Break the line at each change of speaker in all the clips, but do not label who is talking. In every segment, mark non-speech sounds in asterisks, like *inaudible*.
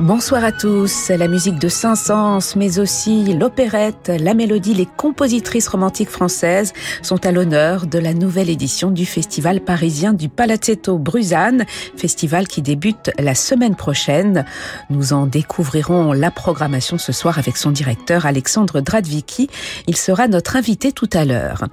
Bonsoir à tous. La musique de Saint-Saëns, mais aussi l'opérette, la mélodie, les compositrices romantiques françaises sont à l'honneur de la nouvelle édition du festival parisien du Palazzetto Bruzane, festival qui débute la semaine prochaine. Nous en découvrirons la programmation ce soir avec son directeur Alexandre Dradvicki. Il sera notre invité tout à l'heure.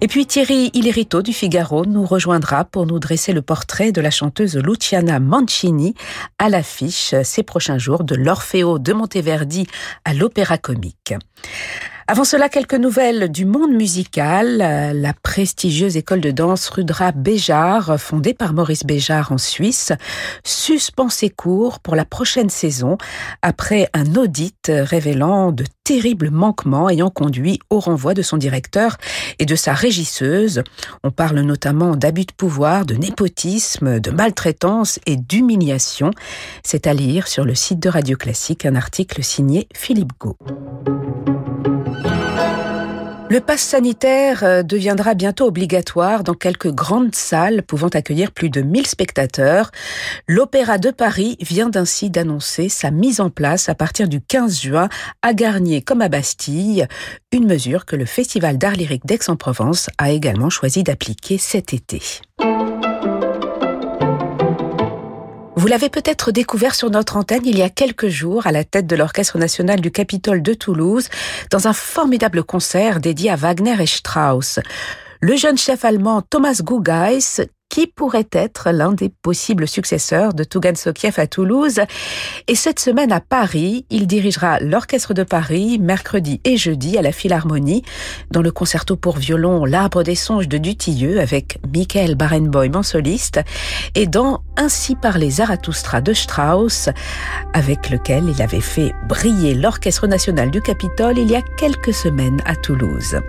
Et puis Thierry Illerito du Figaro nous rejoindra pour nous dresser le portrait de la chanteuse Luciana Mancini à l'affiche ces prochains jour de l'Orfeo de Monteverdi à l'Opéra Comique. Avant cela, quelques nouvelles du monde musical. La prestigieuse école de danse Rudra Béjar, fondée par Maurice Béjar en Suisse, suspend ses cours pour la prochaine saison après un audit révélant de terribles manquements ayant conduit au renvoi de son directeur et de sa régisseuse. On parle notamment d'abus de pouvoir, de népotisme, de maltraitance et d'humiliation. C'est à lire sur le site de Radio Classique un article signé Philippe Gau. Le pass sanitaire euh, deviendra bientôt obligatoire dans quelques grandes salles pouvant accueillir plus de 1000 spectateurs. L'Opéra de Paris vient ainsi d'annoncer sa mise en place à partir du 15 juin à Garnier comme à Bastille, une mesure que le Festival d'art lyrique d'Aix-en-Provence a également choisi d'appliquer cet été. Vous l'avez peut-être découvert sur notre antenne il y a quelques jours à la tête de l'Orchestre national du Capitole de Toulouse dans un formidable concert dédié à Wagner et Strauss. Le jeune chef allemand Thomas Gugeis qui pourrait être l'un des possibles successeurs de Tugan Sokiev à Toulouse. Et cette semaine à Paris, il dirigera l'Orchestre de Paris mercredi et jeudi à la Philharmonie dans le concerto pour violon L'Arbre des songes de Dutilleux avec Michael Barenboim en soliste et dans Ainsi par les Zarathustra de Strauss avec lequel il avait fait briller l'Orchestre national du Capitole il y a quelques semaines à Toulouse.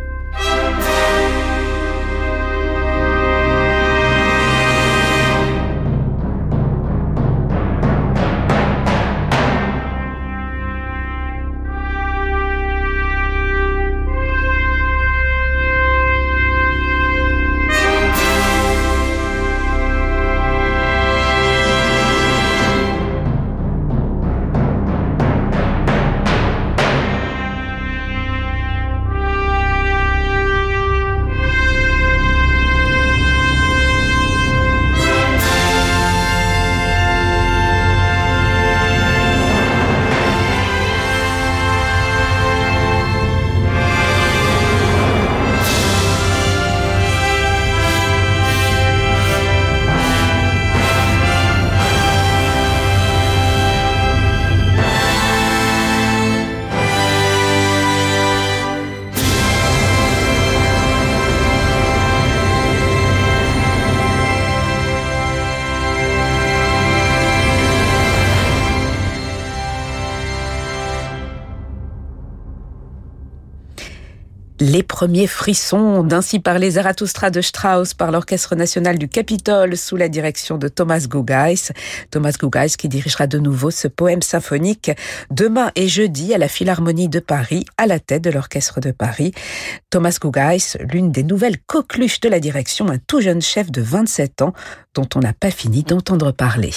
Les premiers frissons d'Ainsi parler Zarathustra de Strauss par l'Orchestre national du Capitole sous la direction de Thomas Gugeis. Thomas Gugeis qui dirigera de nouveau ce poème symphonique demain et jeudi à la Philharmonie de Paris à la tête de l'Orchestre de Paris. Thomas Gugeis, l'une des nouvelles coqueluches de la direction, un tout jeune chef de 27 ans dont on n'a pas fini d'entendre parler.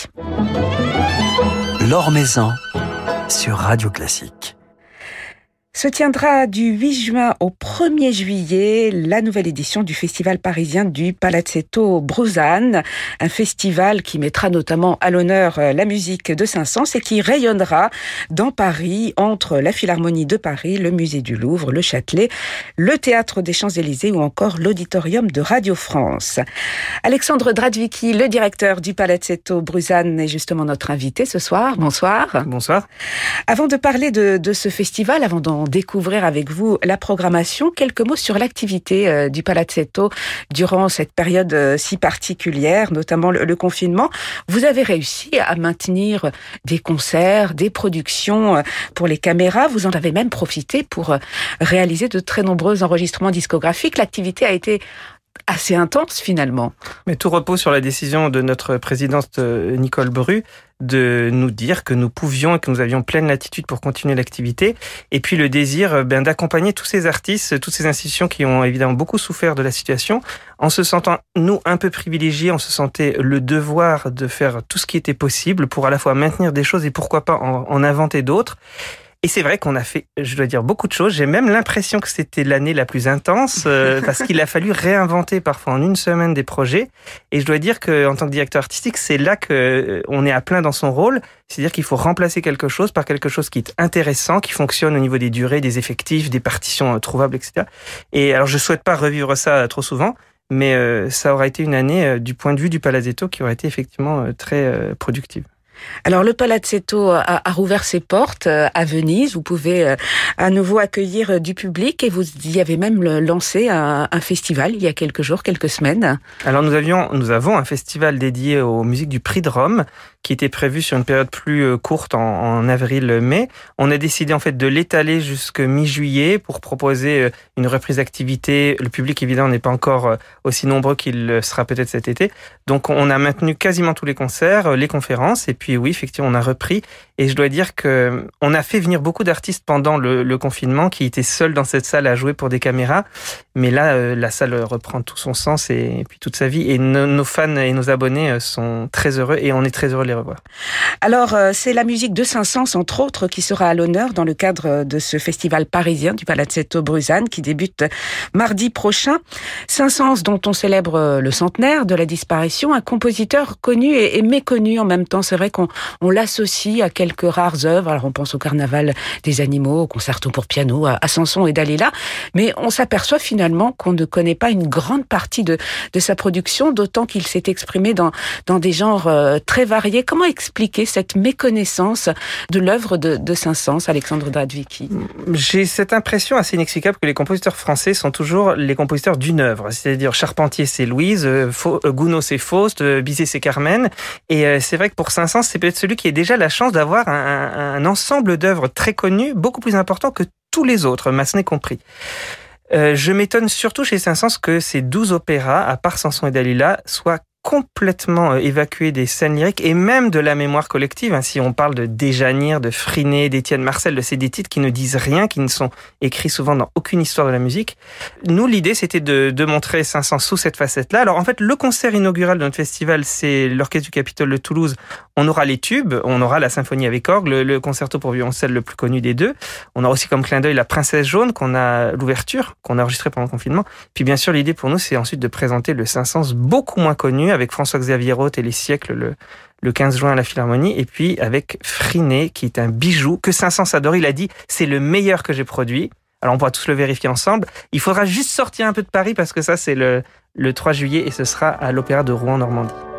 Sur Radio Classique
se tiendra du 8 juin au 1er juillet la nouvelle édition du festival parisien du Palazzetto Bruzane, un festival qui mettra notamment à l'honneur euh, la musique de Saint-Saëns et qui rayonnera dans Paris entre la Philharmonie de Paris, le musée du Louvre, le Châtelet, le théâtre des Champs-Élysées ou encore l'auditorium de Radio France. Alexandre Dradvicki, le directeur du Palazzetto Bruzane est justement notre invité ce soir. Bonsoir.
Bonsoir.
Avant de parler de, de ce festival, avant d'en découvrir avec vous la programmation. Quelques mots sur l'activité euh, du Palazzetto durant cette période euh, si particulière, notamment le, confinement. Vous avez réussi à maintenir des concerts, des productions euh, pour les caméras. Vous en avez même profité pour réaliser de très nombreux enregistrements discographiques. L'activité a été assez intense finalement.
Mais tout repose sur la décision de notre présidente euh, Nicole Bru de nous dire que nous pouvions et que nous avions pleine latitude pour continuer l'activité. Et puis le désir euh, ben, d'accompagner tous ces artistes, toutes ces institutions qui ont évidemment beaucoup souffert de la situation, en se sentant, nous, un peu privilégiés, on se sentait le devoir de faire tout ce qui était possible pour à la fois maintenir des choses et pourquoi pas en, en inventer d'autres. Et c'est vrai qu'on a fait, je dois dire, beaucoup de choses. J'ai même l'impression que c'était l'année la plus intense euh, *laughs* parce qu'il a fallu réinventer parfois en une semaine des projets. Et je dois dire que en tant que directeur artistique, c'est là que euh, on est à plein dans son rôle. C'est-à-dire qu'il faut remplacer quelque chose par quelque chose qui est intéressant, qui fonctionne au niveau des durées, des effectifs, des partitions euh, trouvables, etc. Et alors, je souhaite pas revivre ça trop souvent, mais ça aura été une année du point de vue du Palazzetto qui aurait été effectivement très productive.
Alors le Palazzetto a, rouvert ses portes euh, à Venise. Vous pouvez euh, à nouveau accueillir euh, du public et vous y avez même lancé un, festival il y a quelques jours, quelques semaines.
Alors nous avions, nous avons un festival dédié aux musiques du Prix de Rome qui était prévu sur une période plus courte en, avril-mai. On a décidé en fait de l'étaler jusqu'à mi-juillet pour proposer une reprise d'activité. Le public évidemment n'est pas encore aussi nombreux qu'il sera peut-être cet été. Donc on a maintenu quasiment tous les concerts, les conférences et puis oui, effectivement, on a repris. Et je dois dire que on a fait venir beaucoup d'artistes pendant le, confinement qui étaient seuls dans cette salle à jouer pour des caméras. Mais là, euh, la salle reprend tout son sens et, puis toute sa vie. Et nos fans et nos abonnés euh, sont très heureux et on est très heureux de les revoir.
Alors, euh, c'est la musique de Saint-Saëns, entre autres, qui sera à l'honneur dans le cadre de ce festival parisien du Palazzetto Bruzane qui débute mardi prochain. Saint-Saëns, dont on célèbre le centenaire de la disparition, un compositeur connu et, et méconnu en même temps. C'est vrai qu'on on, l'associe à quelques rares œuvres. Alors on pense au Carnaval des animaux, au concerto pour piano, à, Samson et Dalila, mais on s'aperçoit finalement qu'on ne connaît pas une grande partie de, de sa production, d'autant qu'il s'est exprimé dans, dans des genres euh, très variés. Comment expliquer cette méconnaissance de l'œuvre de, de Saint-Saëns, Alexandre Dradvicki
J'ai cette impression assez inexplicable que les compositeurs français sont toujours les compositeurs d'une œuvre, c'est-à-dire Charpentier c'est Louise, euh, euh, Gounod c'est Faust, Bizet c'est Carmen, et c'est vrai que pour Saint-Saëns c'est peut-être celui qui a déjà la chance d'avoir un, ensemble d'œuvres très connues, beaucoup plus important que tous les autres, Massenet compris. Euh, je m'étonne surtout chez Saint-Saëns que ces douze opéras, à part Samson et Dalila, soient complètement euh, évacué des scènes lyriques et même de la mémoire collective. Hein, si on parle de Déjanir, de Friné, d'Étienne Marcel, de ces des titres qui ne disent rien, qui ne sont écrits souvent dans aucune histoire de la musique. Nous, l'idée, c'était de, de montrer 500 sous cette facette-là. Alors, en fait, le concert inaugural de notre festival, c'est l'Orchestre du Capitole de Toulouse. On aura les tubes, on aura la symphonie avec orgue, le, concerto pour violoncelle le plus connu des deux. On aura aussi comme clin d'œil la Princesse Jaune, qu'on a l'ouverture, qu'on a enregistré pendant le confinement. Puis, bien sûr, l'idée pour nous, c'est ensuite de présenter le 500 beaucoup moins connu avec François-Xavier Roth et les siècles le, le 15 juin à la Philharmonie, et puis avec Friné, qui est un bijou que Saint-Saëns. Il a dit, c'est le meilleur que j'ai produit. Alors on pourra tous le vérifier ensemble. Il faudra juste sortir un peu de Paris parce que ça c'est le, le 3 juillet et ce sera à l'Opéra de Rouen-Normandie.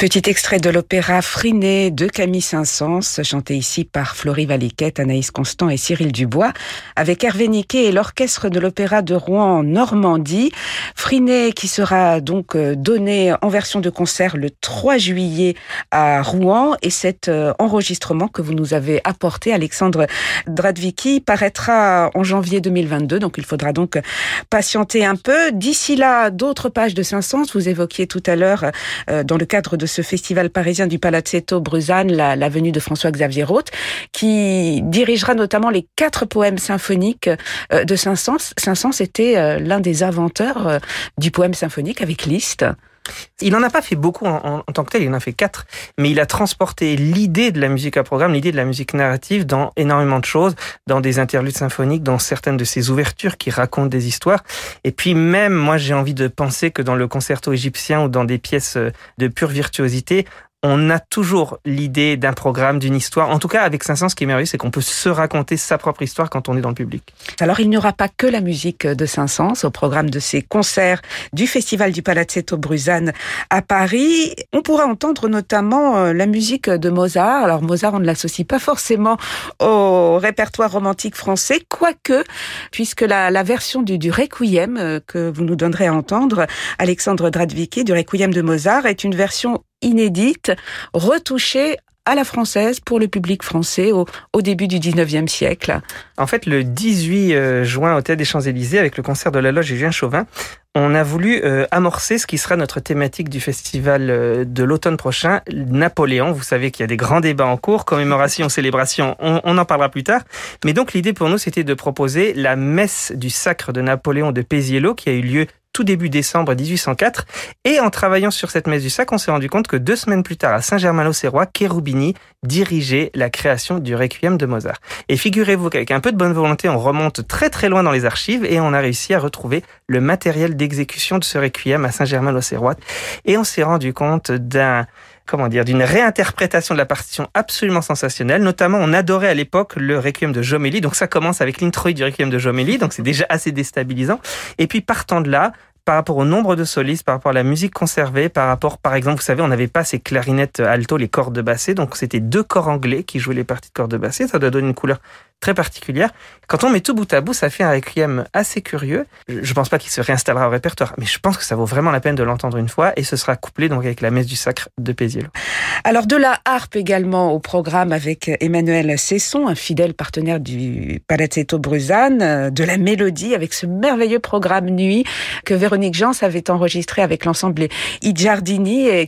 Petit extrait de l'opéra Friné de Camille Saint-Saëns, chanté ici par Florie Valiquette, Anaïs Constant et Cyril Dubois, avec Hervé Niquet et l'orchestre de l'opéra de Rouen en Normandie. Friné qui sera donc euh, donné en version de concert le 3 juillet à Rouen et cet euh, enregistrement que vous nous avez apporté, Alexandre Dradvicki, paraîtra en janvier 2022, donc il faudra donc patienter un peu. D'ici là, d'autres pages de Saint-Saëns, vous évoquiez tout à l'heure euh, dans le cadre de ce festival parisien du Palazzetto Bruzane, la, venue de François-Xavier Roth, qui dirigera notamment les quatre poèmes symphoniques euh, de Saint-Saëns. Saint-Saëns était euh, l'un des inventeurs euh, du poème symphonique avec Liszt.
Il n'en a pas fait beaucoup en, en, tant que tel, il en a fait quatre, mais il a transporté l'idée de la musique à programme, l'idée de la musique narrative dans énormément de choses, dans des interludes symphoniques, dans certaines de ses ouvertures qui racontent des histoires. Et puis même, moi j'ai envie de penser que dans le concerto égyptien ou dans des pièces de pure virtuosité, on a toujours l'idée d'un programme, d'une histoire. En tout cas, avec Saint-Saëns, ce qui est merveilleux, c'est qu'on peut se raconter sa propre histoire quand on est dans le public.
Alors, il n'y aura pas que la musique de Saint-Saëns au programme de ces concerts du Festival du Palazzetto Bruzane à Paris. On pourra entendre notamment euh, la musique de Mozart. Alors, Mozart, on ne l'associe pas forcément au répertoire romantique français, quoique, puisque la, version du, Requiem euh, que vous nous donnerez à entendre, Alexandre Dradvicki, du Requiem de Mozart, est une version inédite, retouchée à la française pour le public français au, au, début du 19e siècle.
En fait, le 18 euh, juin au Théâtre des Champs-Élysées, avec le concert de la Loge Julien Chauvin, on a voulu euh, amorcer ce qui sera notre thématique du festival euh, de l'automne prochain, Napoléon. Vous savez qu'il y a des grands débats en cours, commémoration, *laughs* célébration, on, on en parlera plus tard. Mais donc l'idée pour nous, c'était de proposer la messe du sacre de Napoléon de Péziello qui a eu lieu tout début décembre 1804. Et en travaillant sur cette messe du sac, on s'est rendu compte que deux semaines plus tard, à Saint-Germain-l'Auxerrois, Cherubini dirigeait la création du Requiem de Mozart. Et figurez-vous qu'avec un peu de bonne volonté, on remonte très très loin dans les archives et on a réussi à retrouver le matériel d'exécution de ce Requiem à Saint-Germain-l'Auxerrois. Et on s'est rendu compte d'un comment dire, d'une réinterprétation de la partition absolument sensationnelle. Notamment, on adorait à l'époque le Requiem de Jomelli. Donc ça commence avec l'introïde du Requiem de Jomelli. Donc c'est déjà assez déstabilisant. Et puis partant de là, par rapport au nombre de solistes, par rapport à la musique conservée, par rapport, par exemple, vous savez, on n'avait pas ces clarinettes alto, les cordes de basset, donc c'était deux corps anglais qui jouaient les parties de cordes de basset. Ça doit donner une couleur très particulière. Quand on met tout bout à bout, ça fait un requiem assez curieux. Je pense pas qu'il se réinstallera au répertoire, mais je pense que ça vaut vraiment la peine de l'entendre une fois et ce sera couplé donc avec la messe du sacre de Péziello.
Alors de la harpe également au programme avec Emmanuel Cesson, un fidèle partenaire du Palazzetto Bruzane, de la mélodie avec ce merveilleux programme nuit que Véronique Jans avait enregistré avec l'ensemble I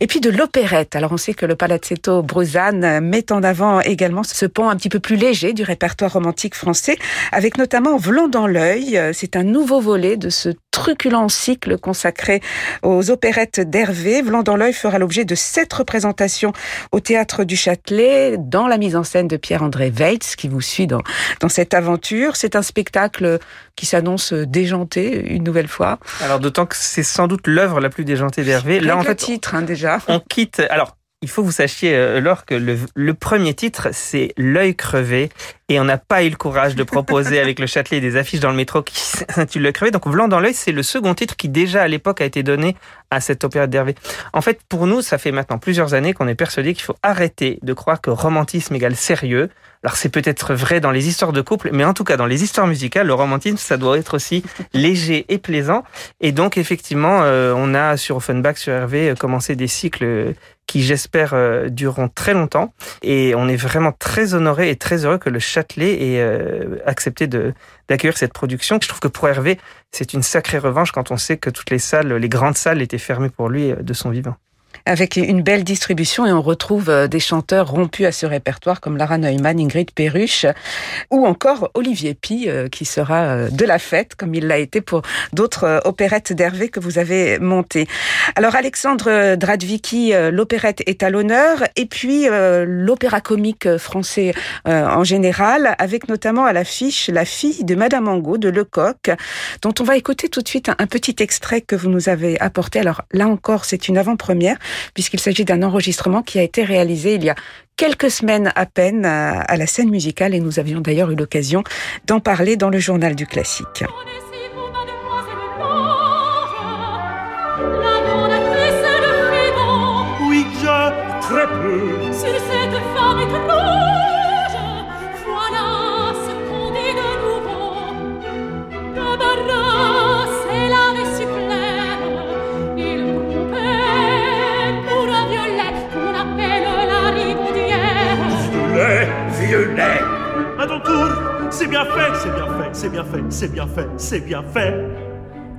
et puis de l'opérette. Alors on sait que le Palazzetto Bruzane met en avant également ce pont un petit peu plus léger du répertoire romantique français, avec notamment Vlon dans l'œil. C'est un nouveau volet de ce truculent cycle consacré aux opérettes d'Hervé. Vlon dans l'œil fera l'objet de sept représentations au théâtre du Châtelet, dans la mise en scène de Pierre-André Weitz, qui vous suit dans, dans cette aventure. C'est un spectacle qui s'annonce déjanté une nouvelle fois.
Alors d'autant que c'est sans doute l'œuvre la plus déjantée d'Hervé.
Là, en fait, titre hein, déjà.
On quitte. Alors il faut vous sachiez, euh, Laure, que le, premier titre, c'est L'œil crevé. Et on n'a pas eu le courage de proposer avec le Châtelet des affiches dans le métro qui s'intitule L'œil crevé. Donc, Blanc dans l'œil, c'est le second titre qui, déjà à l'époque, a été donné à cette opéra d'Hervé. En fait, pour nous, ça fait maintenant plusieurs années qu'on est persuadé qu'il faut arrêter de croire que romantisme égale sérieux. Alors, c'est peut-être vrai dans les histoires de couple, mais en tout cas, dans les histoires musicales, le romantisme, ça doit être aussi *laughs* léger et plaisant. Et donc, effectivement, euh, on a sur Offenbach, sur Hervé, commencé des cycles qui j'espère euh, dureront très longtemps. Et on est vraiment très honoré et très heureux que le Châtelet ait euh, accepté d'accueillir cette production. Je trouve que pour Hervé, c'est une sacrée revanche quand on sait que toutes les salles, les grandes salles étaient fermées pour lui de son vivant
avec une belle distribution et on retrouve euh, des chanteurs rompus à ce répertoire comme Lara Neumann, Ingrid Perruche ou encore Olivier Pi qui sera de la fête comme il l'a été pour d'autres opérettes d'Hervé que vous avez montées. Alors Alexandre Dradvicki, l'opérette est à l'honneur et puis euh, l'opéra comique français euh, en général avec notamment à l'affiche La fille de Madame Angot de Lecoq dont on va écouter tout de suite un petit extrait que vous nous avez apporté. Alors là encore c'est une avant-première puisqu'il s'agit d'un enregistrement qui a été réalisé il y a quelques semaines à peine à, à la scène musicale et nous avions d'ailleurs eu l'occasion d'en parler dans le journal du classique.
À ton tour, c'est bien fait, c'est bien fait, c'est bien fait, c'est bien fait, c'est bien fait.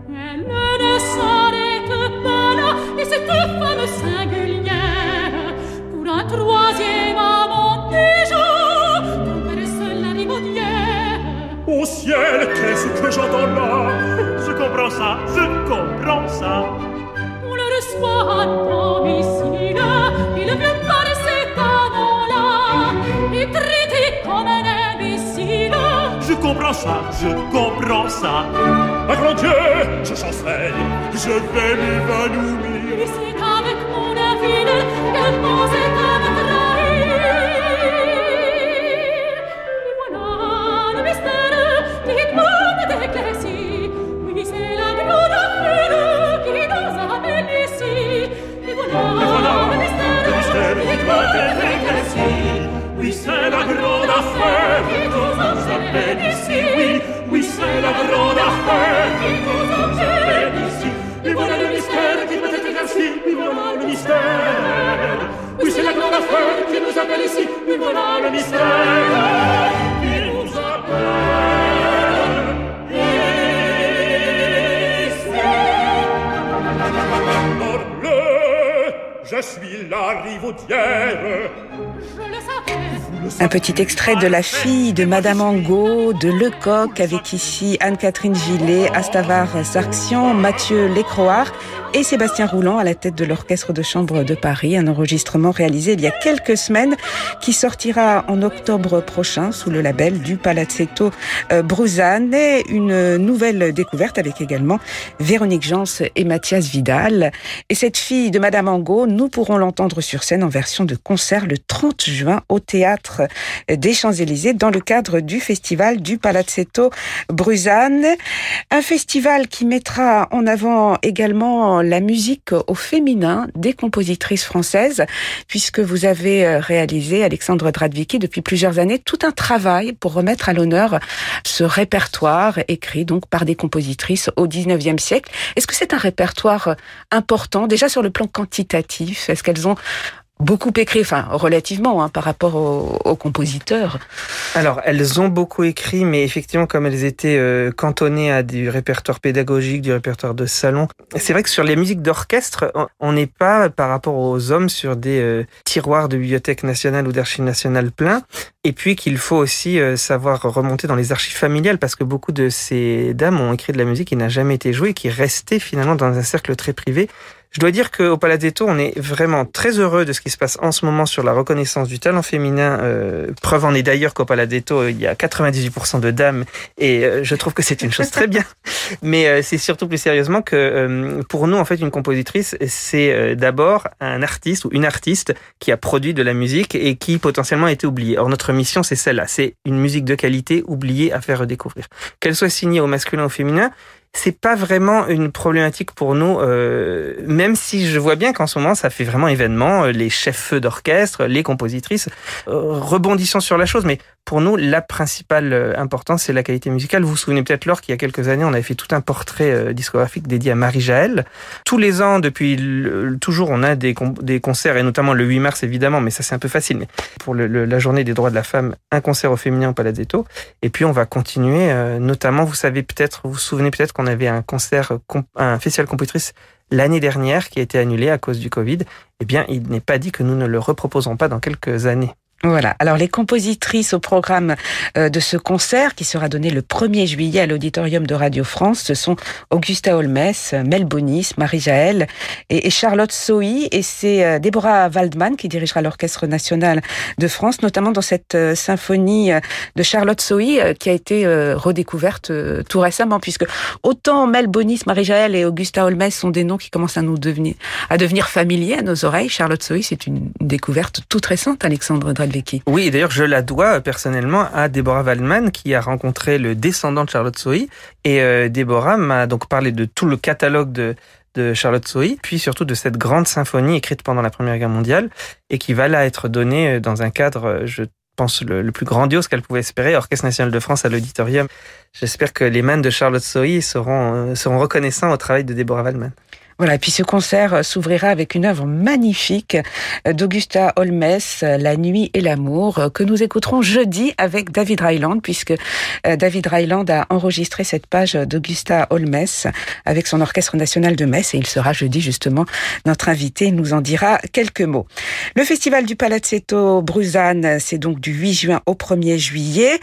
Elle ne s'arrête pas là, et cette femme singulière, pour un troisième amant déjà, traverse la ribaudière.
Au ciel, qu'est-ce que j'entends là?
Je comprends ça, je comprends ça.
On le reçoit à domicile,
ça, je comprends ça.
Ah grand Dieu, je chancelle, je vais m'évanouir.
C'est avec mon infidèle qu'elle
c'est la grande affaire
qui nous appelle ici.
Oui, oui, c'est la grande affaire
qui nous appelle ici.
Et voilà le mystère qui doit être éclairci. Oui, voilà le mystère. Oui, c'est la grande affaire qui nous appelle ici. Oui, voilà le mystère qui nous appelle ici? Morbleu, je suis la rivaudière.
Un petit extrait de La fille de Madame Angot, de Lecoq, avec ici Anne-Catherine Gillet, Astavar Sarxian, Mathieu Lécroard et Sébastien Roulant à la tête de l'Orchestre de Chambre de Paris. Un enregistrement réalisé il y a quelques semaines qui sortira en octobre prochain sous le label du Palazzetto euh, Bruzane. Une nouvelle découverte avec également Véronique Jans et Mathias Vidal. Et cette fille de Madame Angot, nous pourrons l'entendre sur scène en version de concert le 30 juin au théâtre des Champs-Élysées dans le cadre du festival du Palazzetto Bruzane. Un festival qui mettra en avant également la musique au féminin des compositrices françaises puisque vous avez réalisé, Alexandre Dradvicki, depuis plusieurs années tout un travail pour remettre à l'honneur ce répertoire écrit donc par des compositrices au 19e siècle. Est-ce que c'est un répertoire important déjà sur le plan quantitatif? Est-ce qu'elles ont beaucoup écrit, enfin relativement hein, par rapport aux, aux, compositeurs.
Alors elles ont beaucoup écrit, mais effectivement comme elles étaient euh, cantonnées à du répertoire pédagogique, du répertoire de salon, c'est vrai que sur les musiques d'orchestre, on n'est pas par rapport aux hommes sur des euh, tiroirs de bibliothèque nationale ou d'archives nationales pleins, et puis qu'il faut aussi euh, savoir remonter dans les archives familiales parce que beaucoup de ces dames ont écrit de la musique qui n'a jamais été jouée, qui restait finalement dans un cercle très privé. Je dois dire qu'au Palazzetto, on est vraiment très heureux de ce qui se passe en ce moment sur la reconnaissance du talent féminin. Euh, preuve en est d'ailleurs qu'au Palazzetto, il y a 98% de dames et euh, je trouve que c'est une chose très bien. *laughs* Mais euh, c'est surtout plus sérieusement que euh, pour nous, en fait, une compositrice, c'est d'abord un artiste ou une artiste qui a produit de la musique et qui potentiellement a été oubliée. Or, notre mission, c'est celle-là. C'est une musique de qualité oubliée à faire redécouvrir. Qu'elle soit signée au masculin ou au féminin, c'est pas vraiment une problématique pour nous, euh, même si je vois bien qu'en ce moment ça fait vraiment événement, les chefs d'orchestre, les compositrices, euh, rebondissons sur la chose, mais pour nous la principale importance c'est la qualité musicale. Vous vous souvenez peut-être Laure qu'il y a quelques années on avait fait tout un portrait euh, discographique dédié à Marie Jaël. Tous les ans depuis toujours on a des, concerts et notamment le 8 mars évidemment, mais ça c'est un peu facile. Mais pour la journée des droits de la femme, un concert au féminin au Palazzetto et puis on va continuer, euh, notamment vous savez peut-être, vous vous souvenez peut-être qu'on avait un concert, un festival compositrice l'année dernière qui a été annulé à cause du Covid, eh bien, il n'est pas dit que nous ne le reproposerons pas dans quelques années.
Voilà. Alors les compositrices au programme de ce concert qui sera donné le 1er juillet à l'auditorium de Radio France, ce sont Augusta Holmes, Mel Bonis, Marie Jaël et, Charlotte Sohi et c'est Déborah Waldman qui dirigera l'Orchestre national de France, notamment dans cette symphonie de Charlotte Sohi qui a été redécouverte tout récemment puisque autant Mel Bonis, Marie Jaël et Augusta Holmes sont des noms qui commencent à nous devenir à devenir familiers à nos oreilles. Charlotte Sohi, c'est une découverte toute récente, Alexandre
Oui, d'ailleurs, je la dois personnellement à Déborah Waldman qui a rencontré le descendant de Charlotte Sohi. Et euh, Déborah m'a donc parlé de tout le catalogue de de Charlotte Sohi, puis surtout de cette grande symphonie écrite pendant la Première Guerre mondiale et qui va là être donnée dans un cadre, je pense, le, plus grandiose qu'elle pouvait espérer, Orchestre national de France à l'auditorium. J'espère que les mains de Charlotte Sohi seront, euh, seront reconnaissants au travail de Deborah Waldman.
Voilà, et puis ce concert euh, s'ouvrira avec une œuvre magnifique euh, d'Augusta Holmes, euh, La nuit et l'amour, que nous écouterons jeudi avec David Ryland, puisque David Ryland a enregistré cette page d'Augusta Holmes avec son Orchestre national de Metz, et il sera jeudi justement notre invité, il nous en dira quelques mots. Le festival du Palazzetto Bruzane, c'est donc du 8 juin au 1er juillet,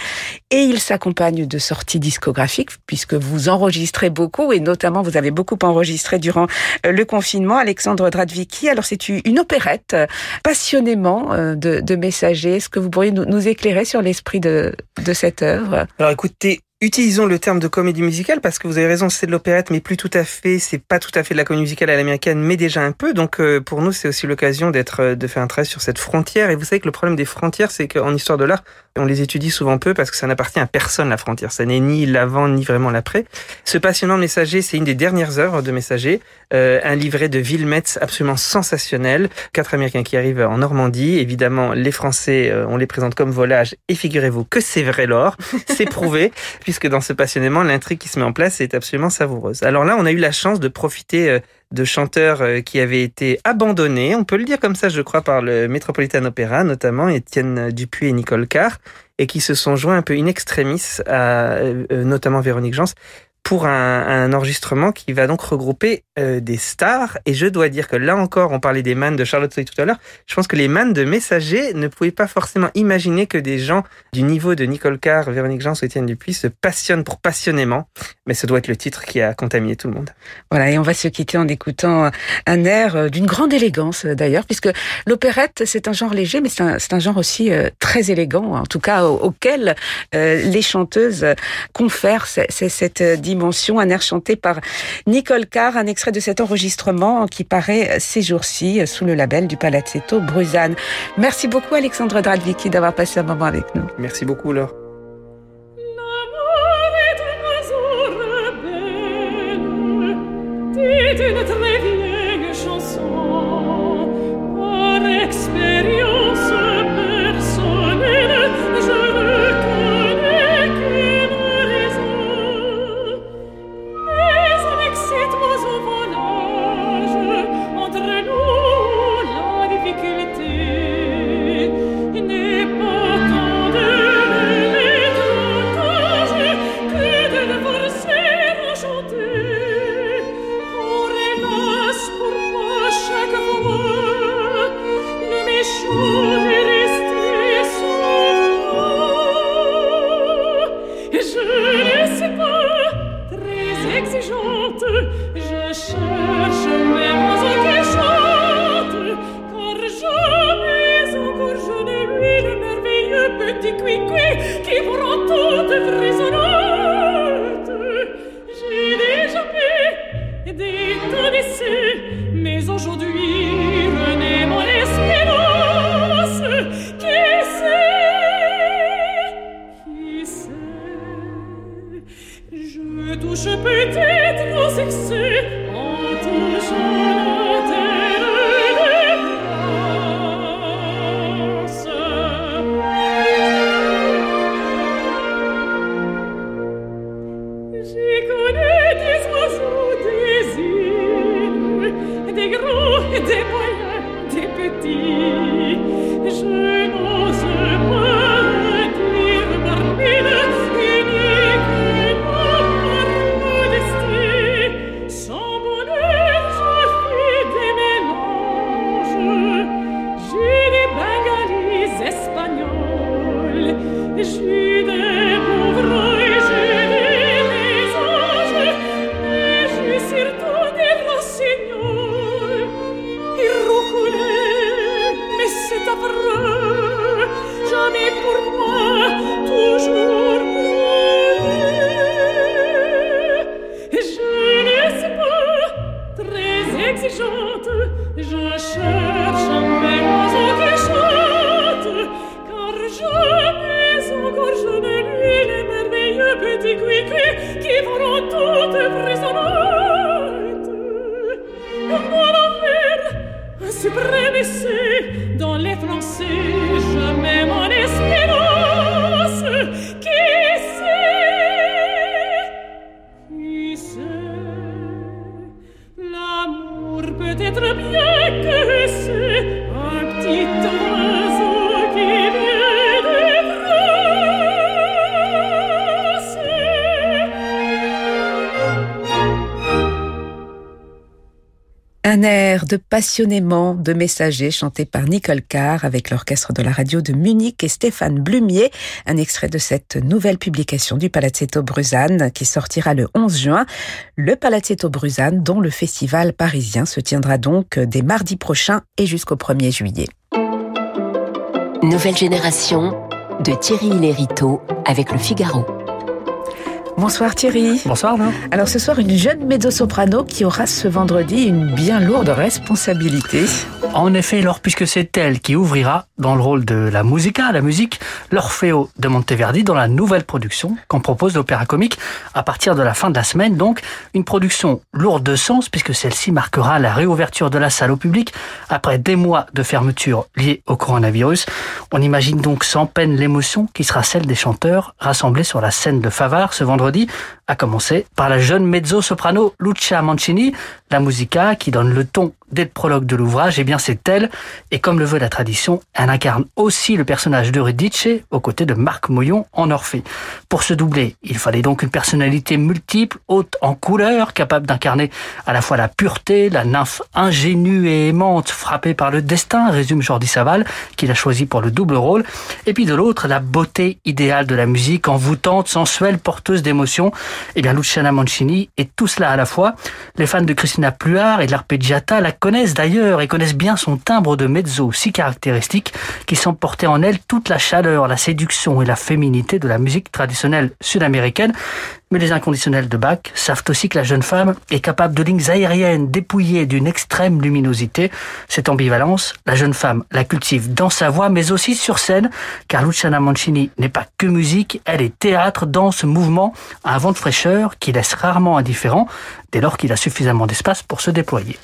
et il s'accompagne de sorties discographiques, puisque vous enregistrez beaucoup, et notamment vous avez beaucoup enregistré durant le confinement. Alexandre Dradvicki, alors c'est une opérette euh, passionnément euh, de, de. Est-ce que vous pourriez nous, nous éclairer sur l'esprit de, de cette œuvre?
Alors écoutez, Utilisons le terme de comédie musicale parce que vous avez raison, c'est de l'opérette, mais plus tout à fait, c'est pas tout à fait de la comédie musicale à l'américaine, mais déjà un peu. Donc pour nous, c'est aussi l'occasion d'être, de faire un travail sur cette frontière. Et vous savez que le problème des frontières, c'est qu'en histoire de l'art, on les étudie souvent peu parce que ça n'appartient à personne la frontière. Ça n'est ni l'avant ni vraiment l'après. Ce passionnant messager, c'est une des dernières œuvres de messager, euh, un livret de Villemets absolument sensationnel. Quatre Américains qui arrivent en Normandie. Évidemment, les Français, euh, on les présente comme volage. Et figurez-vous que c'est vrai l'or, c'est prouvé, *laughs* puisque dans ce passionnément, l'intrigue qui se met en place est absolument savoureuse. Alors là, on a eu la chance de profiter euh, de chanteurs euh, qui avaient été abandonnés, on peut le dire comme ça, je crois, par le Metropolitan Opera, notamment Étienne Dupuis et Nicole Carr, et qui se sont joints un peu in extremis à euh, notamment Véronique Jans pour un, un, enregistrement qui va donc regrouper euh, des stars. Et je dois dire que là encore, on parlait des mannes de Charlotte Soy tout à l'heure. Je pense que les mannes de Messager ne pouvaient pas forcément imaginer que des gens du niveau de Nicole Carr, Véronique Jean Étienne Dupuis se passionnent pour passionnément. Mais ce doit être le titre qui a contaminé tout le monde.
Voilà, et on va se quitter en écoutant un air euh, d'une grande élégance d'ailleurs, puisque l'opérette, c'est un genre léger, mais c'est un, un, genre aussi euh, très élégant, en tout cas auquel euh, les chanteuses confèrent cette dimension. Un air chanté par Nicole Carr, un extrait de cet enregistrement qui paraît ces jours-ci sous le label du Palazzetto Bruzane. Merci beaucoup Alexandre Dradvicki d'avoir passé un moment avec nous.
Merci beaucoup Laure.
une 子 De
passionnément de messagers chanté par Nicole Carr avec l'orchestre de la radio de Munich et Stéphane Blumier. Un extrait de cette nouvelle publication du Palazzetto Bruzane qui sortira le 11 juin. Le Palazzetto Bruzane dont le festival parisien se tiendra donc dès mardi prochain et jusqu'au 1er juillet.
Nouvelle génération de Thierry Lériteau avec le Figaro.
Bonsoir Thierry.
Bonsoir. Laure.
Alors ce soir, une jeune mezzo-soprano qui aura ce vendredi une bien lourde responsabilité.
En effet, Laure, puisque c'est elle qui ouvrira dans le rôle de la musica, la musique, l'Orfeo de Monteverdi dans la nouvelle production qu'on propose l'opéra comique à partir de la fin de la semaine. Donc, une production lourde de sens puisque celle-ci marquera la réouverture de la salle au public après des mois de fermeture liés au coronavirus. On imagine donc sans peine l'émotion qui sera celle des chanteurs rassemblés sur la scène de Favard ce vendredi à commencer par la jeune mezzo-soprano Lucia Mancini, la musica qui donne le ton dès le prologue de l'ouvrage, et bien c'est elle, et comme le veut la tradition, elle incarne aussi le personnage d'Euridice aux côtés de Marc Moyon en Orphée. Pour se doubler, il fallait donc une personnalité multiple, haute en couleur, capable d'incarner à la fois la pureté, la nymphe ingénue et aimante frappée par le destin, résume Jordi Saval, qu'il a choisi pour le double rôle, et puis de l'autre, la beauté idéale de la musique, envoûtante, sensuelle, porteuse d'émotions. Et bien Luciana Mancini est tout cela à la fois. Les fans de Christina Pluart et de l'arpeggiata la connaissent d'ailleurs et connaissent bien son timbre de mezzo si caractéristique qui semble porter en elle toute la chaleur, la séduction et la féminité de la musique traditionnelle sud-américaine. Mais les inconditionnels de Bach savent aussi que la jeune femme est capable de lignes aériennes dépouillées d'une extrême luminosité. Cette ambivalence, la jeune femme la cultive dans sa voix, mais aussi sur scène, car Luciana Mancini n'est pas que musique, elle est théâtre, danse, mouvement, un vent de fraîcheur qui laisse rarement indifférent dès lors qu'il a suffisamment d'espace pour se déployer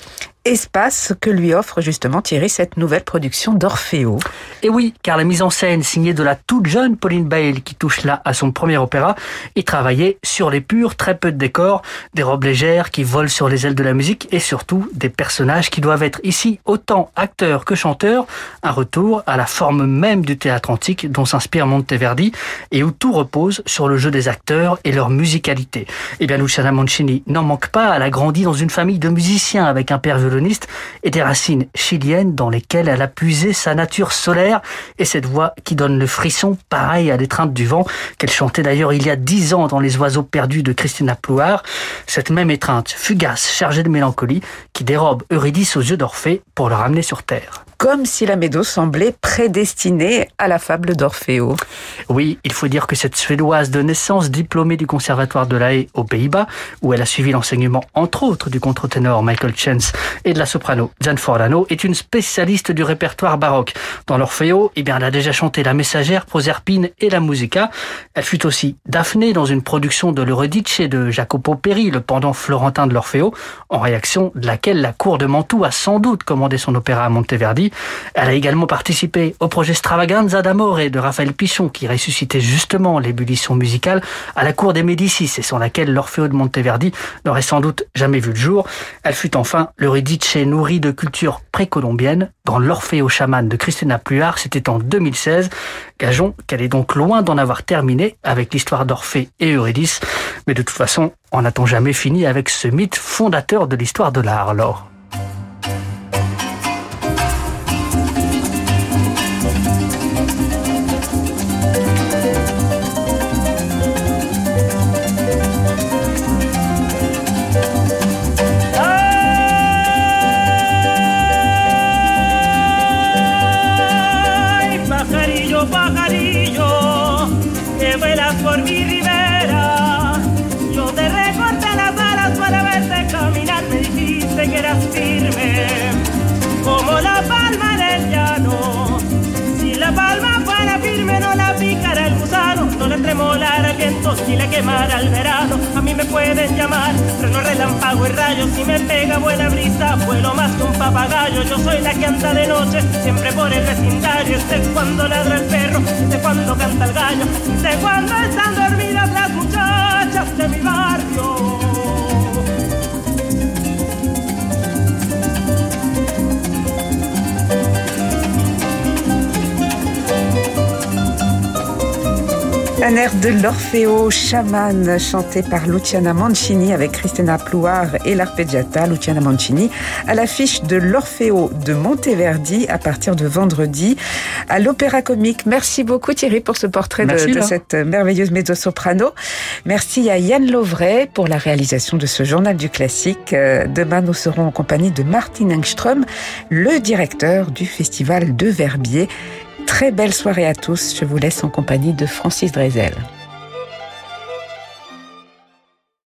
espace que lui offre justement Thierry cette nouvelle production d'Orfeo.
Et oui, car la mise en scène signée de la toute jeune Pauline Bale qui touche là à son premier opéra est travaillée sur les purs, très peu de décors, des robes légères qui volent sur les ailes de la musique et surtout des personnages qui doivent être ici autant acteurs que chanteurs, un retour à la forme même du théâtre antique dont s'inspire Monteverdi et où tout repose sur le jeu des acteurs et leur musicalité. Et bien Luciana Mancini n'en manque pas, elle a grandi dans une famille de musiciens avec un père violoniste et des racines chiliennes dans lesquelles elle a puisé sa nature solaire. Et cette voix qui donne le frisson pareil à l'étreinte du vent qu'elle chantait d'ailleurs il y a dix ans dans Les oiseaux perdus de Christina Plouard. Cette même étreinte fugace, chargée de mélancolie, qui dérobe Eurydice aux yeux d'Orphée pour le ramener sur terre
comme si la Médo semblait prédestinée à la fable d'Orfeo.
Oui, il faut dire que cette Suédoise de naissance, diplômée du Conservatoire de La Haye aux Pays-Bas, où elle a suivi l'enseignement entre autres du contre-ténor Michael Chance et de la soprano Jan Forlano, est une spécialiste du répertoire baroque. Dans l'Orfeo, eh bien, elle a déjà chanté La Messagère, Proserpine et la Musica. Elle fut aussi Daphné dans une production de l'Euridice de Jacopo Peri, le pendant florentin de l'Orfeo, en réaction de laquelle la cour de Mantoue a sans doute commandé son opéra à Monteverdi. Elle a également participé au projet Stravaganza d'Amore de Raphaël Pichon qui ressuscitait justement l'ébullition musicale à la cour des Médicis et sans laquelle l'Orfeo de Monteverdi n'aurait sans doute jamais vu le jour. Elle fut enfin l'Euridice nourrie de culture précolombienne dans l'Orfeo chaman de Christina Pluart, c'était en 2016. Gageons qu'elle est donc loin d'en avoir terminé avec l'histoire d'Orphée et Eurydice, mais de toute façon, on n'a-t-on jamais fini avec ce mythe fondateur de l'histoire de l'art, alors?
Posible quemar al verano. A mí me pueden llamar, no relámpago y rayos. Si me pega buena brisa, vuelo más que un papagayo. Yo soy la que anda de noche, siempre por el vecindario. Sé cuando ladra el perro, sé cuando canta el gallo, sé cuando están dormidas las muchachas de mi barrio.
Un air de l'Orfeo Chaman chanté par Luciana Mancini avec Christina Plouard et l'arpeggiata Luciana Mancini à l'affiche de l'Orfeo de Monteverdi à partir de vendredi à l'Opéra Comique. Merci beaucoup Thierry pour ce portrait de,
Merci,
de
Laure.
cette merveilleuse mezzo-soprano. Merci à Yann Lovray pour la réalisation de ce journal du classique. Euh, Demain, nous serons en compagnie de Martin Engström, le directeur du festival de Verbier. Très belle soirée à tous. Je vous laisse en compagnie de Francis Drezel.